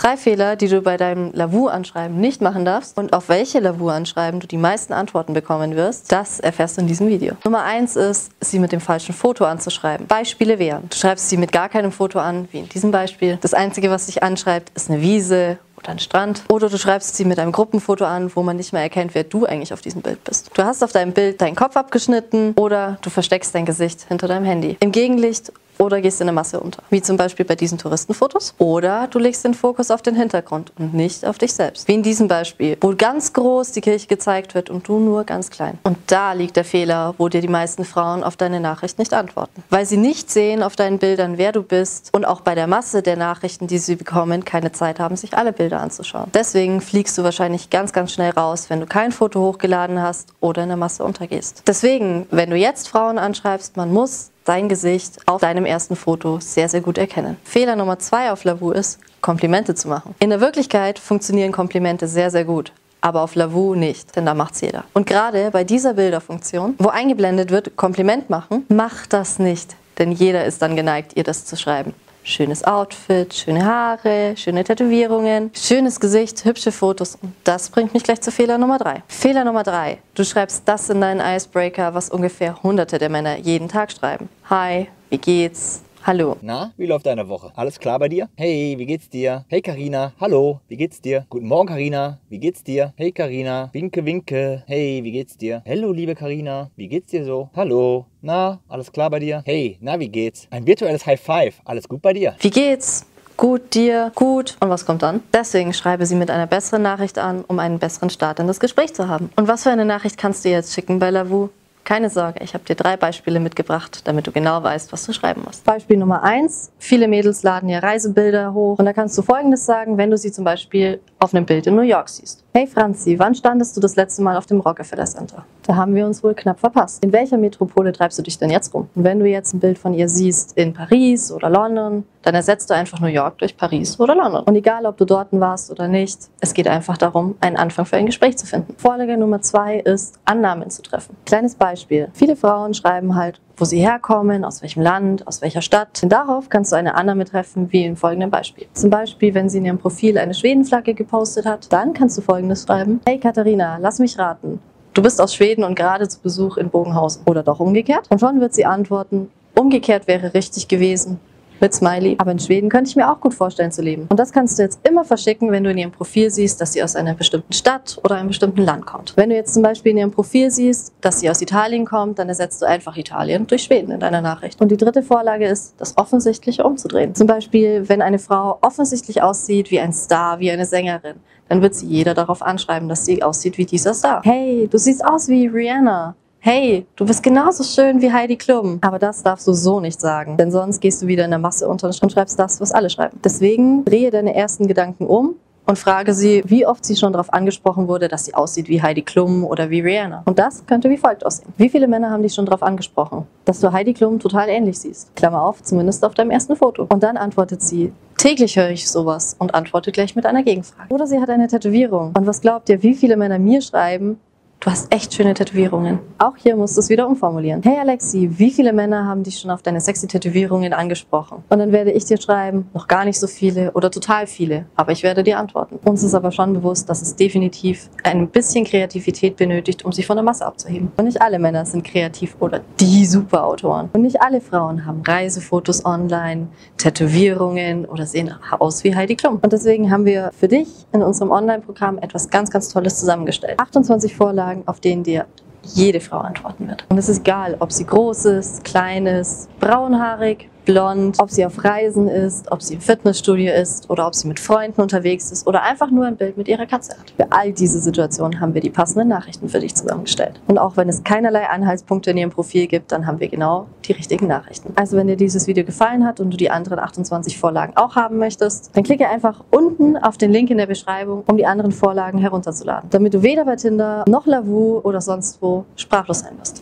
Drei Fehler, die du bei deinem Lavu-Anschreiben nicht machen darfst und auf welche Lavu-Anschreiben du die meisten Antworten bekommen wirst, das erfährst du in diesem Video. Nummer eins ist, sie mit dem falschen Foto anzuschreiben. Beispiele wären, du schreibst sie mit gar keinem Foto an, wie in diesem Beispiel. Das Einzige, was sich anschreibt, ist eine Wiese oder ein Strand. Oder du schreibst sie mit einem Gruppenfoto an, wo man nicht mehr erkennt, wer du eigentlich auf diesem Bild bist. Du hast auf deinem Bild deinen Kopf abgeschnitten oder du versteckst dein Gesicht hinter deinem Handy. Im Gegenlicht oder gehst in der Masse unter. Wie zum Beispiel bei diesen Touristenfotos. Oder du legst den Fokus auf den Hintergrund und nicht auf dich selbst. Wie in diesem Beispiel, wo ganz groß die Kirche gezeigt wird und du nur ganz klein. Und da liegt der Fehler, wo dir die meisten Frauen auf deine Nachricht nicht antworten. Weil sie nicht sehen auf deinen Bildern, wer du bist und auch bei der Masse der Nachrichten, die sie bekommen, keine Zeit haben, sich alle Bilder anzuschauen. Deswegen fliegst du wahrscheinlich ganz, ganz schnell raus, wenn du kein Foto hochgeladen hast oder in der Masse untergehst. Deswegen, wenn du jetzt Frauen anschreibst, man muss dein Gesicht auf deinem ersten Foto sehr, sehr gut erkennen. Fehler Nummer zwei auf Lavu ist, Komplimente zu machen. In der Wirklichkeit funktionieren Komplimente sehr, sehr gut. Aber auf Lavu nicht, denn da macht's jeder. Und gerade bei dieser Bilderfunktion, wo eingeblendet wird, Kompliment machen, macht das nicht. Denn jeder ist dann geneigt, ihr das zu schreiben. Schönes Outfit, schöne Haare, schöne Tätowierungen, schönes Gesicht, hübsche Fotos. Und das bringt mich gleich zu Fehler Nummer drei. Fehler Nummer drei. Du schreibst das in deinen Icebreaker, was ungefähr hunderte der Männer jeden Tag schreiben. Hi, wie geht's? Hallo. Na, wie läuft deine Woche? Alles klar bei dir? Hey, wie geht's dir? Hey Karina, hallo, wie geht's dir? Guten Morgen Karina, wie geht's dir? Hey Karina, winke winke. Hey, wie geht's dir? Hallo liebe Karina, wie geht's dir so? Hallo. Na, alles klar bei dir? Hey, na, wie geht's? Ein virtuelles High Five. Alles gut bei dir? Wie geht's? Gut, dir, gut. Und was kommt dann? Deswegen schreibe sie mit einer besseren Nachricht an, um einen besseren Start in das Gespräch zu haben. Und was für eine Nachricht kannst du jetzt schicken bei Lavu? Keine Sorge, ich habe dir drei Beispiele mitgebracht, damit du genau weißt, was du schreiben musst. Beispiel Nummer eins: Viele Mädels laden ja Reisebilder hoch und da kannst du folgendes sagen, wenn du sie zum Beispiel auf einem Bild in New York siehst. Hey Franzi, wann standest du das letzte Mal auf dem Rockefeller Center? Da haben wir uns wohl knapp verpasst. In welcher Metropole treibst du dich denn jetzt rum? Und wenn du jetzt ein Bild von ihr siehst in Paris oder London, dann ersetzt du einfach New York durch Paris oder London. Und egal, ob du dort warst oder nicht, es geht einfach darum, einen Anfang für ein Gespräch zu finden. Vorlage Nummer zwei ist, Annahmen zu treffen. Kleines Beispiel. Viele Frauen schreiben halt, wo sie herkommen, aus welchem Land, aus welcher Stadt. Und darauf kannst du eine Annahme treffen, wie im folgenden Beispiel. Zum Beispiel, wenn sie in ihrem Profil eine Schwedenflagge gepostet hat, dann kannst du folgendes schreiben. Hey Katharina, lass mich raten. Du bist aus Schweden und gerade zu Besuch in Bogenhausen. Oder doch umgekehrt? Und schon wird sie antworten, umgekehrt wäre richtig gewesen mit Smiley. Aber in Schweden könnte ich mir auch gut vorstellen zu leben. Und das kannst du jetzt immer verschicken, wenn du in ihrem Profil siehst, dass sie aus einer bestimmten Stadt oder einem bestimmten Land kommt. Wenn du jetzt zum Beispiel in ihrem Profil siehst, dass sie aus Italien kommt, dann ersetzt du einfach Italien durch Schweden in deiner Nachricht. Und die dritte Vorlage ist, das Offensichtliche umzudrehen. Zum Beispiel, wenn eine Frau offensichtlich aussieht wie ein Star, wie eine Sängerin, dann wird sie jeder darauf anschreiben, dass sie aussieht wie dieser Star. Hey, du siehst aus wie Rihanna hey, du bist genauso schön wie Heidi Klum. Aber das darfst du so nicht sagen, denn sonst gehst du wieder in der Masse unter und schreibst das, was alle schreiben. Deswegen drehe deine ersten Gedanken um und frage sie, wie oft sie schon darauf angesprochen wurde, dass sie aussieht wie Heidi Klum oder wie Rihanna. Und das könnte wie folgt aussehen. Wie viele Männer haben dich schon darauf angesprochen, dass du Heidi Klum total ähnlich siehst? Klammer auf, zumindest auf deinem ersten Foto. Und dann antwortet sie, täglich höre ich sowas und antwortet gleich mit einer Gegenfrage. Oder sie hat eine Tätowierung. Und was glaubt ihr, wie viele Männer mir schreiben, Du hast echt schöne Tätowierungen. Auch hier musst du es wieder umformulieren. Hey Alexi, wie viele Männer haben dich schon auf deine sexy Tätowierungen angesprochen? Und dann werde ich dir schreiben, noch gar nicht so viele oder total viele, aber ich werde dir antworten. Uns ist aber schon bewusst, dass es definitiv ein bisschen Kreativität benötigt, um sich von der Masse abzuheben. Und nicht alle Männer sind kreativ oder die Superautoren. Und nicht alle Frauen haben Reisefotos online, Tätowierungen oder sehen aus wie Heidi Klum. Und deswegen haben wir für dich in unserem Online-Programm etwas ganz, ganz Tolles zusammengestellt. 28 Vorlagen Fragen, auf denen dir jede Frau antworten wird. Und es ist egal, ob sie groß ist, klein ist, braunhaarig, blond, ob sie auf Reisen ist, ob sie im Fitnessstudio ist oder ob sie mit Freunden unterwegs ist oder einfach nur ein Bild mit ihrer Katze hat. Für all diese Situationen haben wir die passenden Nachrichten für dich zusammengestellt. Und auch wenn es keinerlei Anhaltspunkte in ihrem Profil gibt, dann haben wir genau die richtigen Nachrichten. Also wenn dir dieses Video gefallen hat und du die anderen 28 Vorlagen auch haben möchtest, dann klicke einfach unten auf den Link in der Beschreibung, um die anderen Vorlagen herunterzuladen, damit du weder bei Tinder noch Lavu oder sonst wo sprachlos sein wirst.